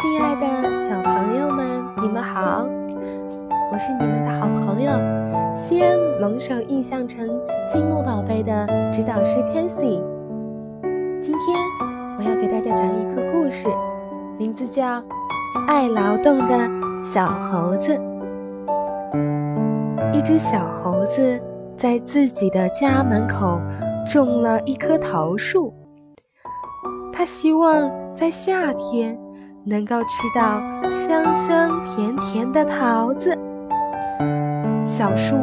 亲爱的小朋友们，你们好！我是你们的好朋友西安龙首印象城积木宝贝的指导师 Kathy 今天我要给大家讲一个故事，名字叫《爱劳动的小猴子》。一只小猴子在自己的家门口种了一棵桃树，他希望在夏天。能够吃到香香甜甜的桃子，小树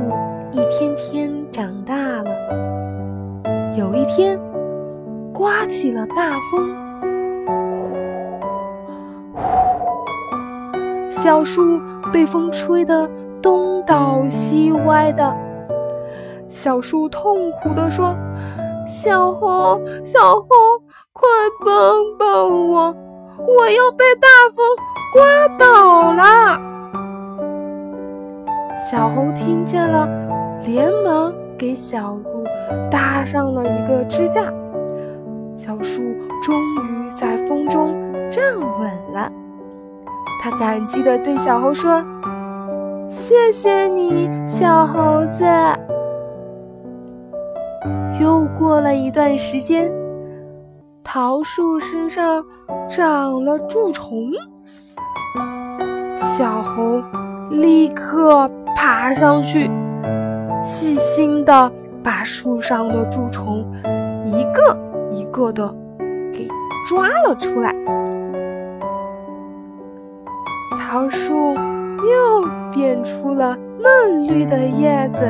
一天天长大了。有一天，刮起了大风，呼呼，小树被风吹得东倒西歪的。小树痛苦地说：“小猴，小猴，快帮帮我！”我要被大风刮倒了！小猴听见了，连忙给小树搭上了一个支架。小树终于在风中站稳了。他感激地对小猴说：“谢谢你，小猴子。”又过了一段时间。桃树身上长了蛀虫，小猴立刻爬上去，细心的把树上的蛀虫一个一个的给抓了出来。桃树又变出了嫩绿的叶子。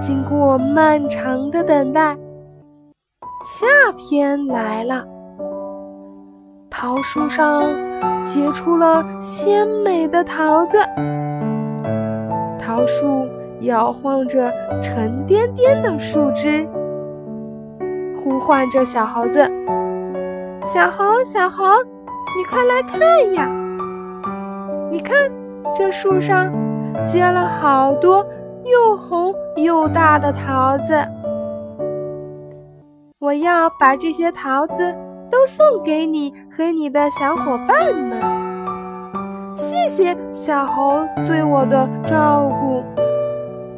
经过漫长的等待。夏天来了，桃树上结出了鲜美的桃子。桃树摇晃着沉甸甸的树枝，呼唤着小猴子：“小猴，小猴，你快来看呀！你看，这树上结了好多又红又大的桃子。”我要把这些桃子都送给你和你的小伙伴们。谢谢小猴对我的照顾，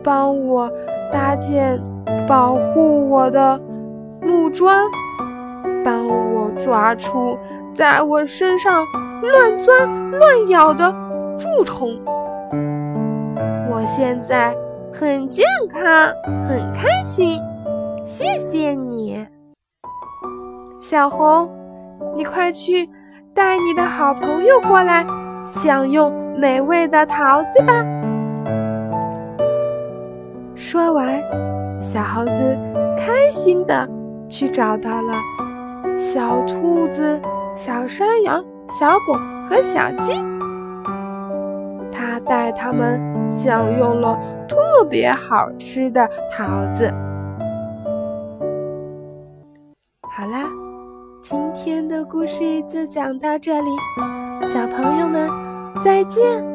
帮我搭建保护我的木桩，帮我抓出在我身上乱钻乱咬的蛀虫。我现在很健康，很开心。谢谢你，小红，你快去带你的好朋友过来，享用美味的桃子吧。说完，小猴子开心的去找到了小兔子、小山羊、小狗和小鸡，他带他们享用了特别好吃的桃子。好啦，今天的故事就讲到这里，小朋友们再见。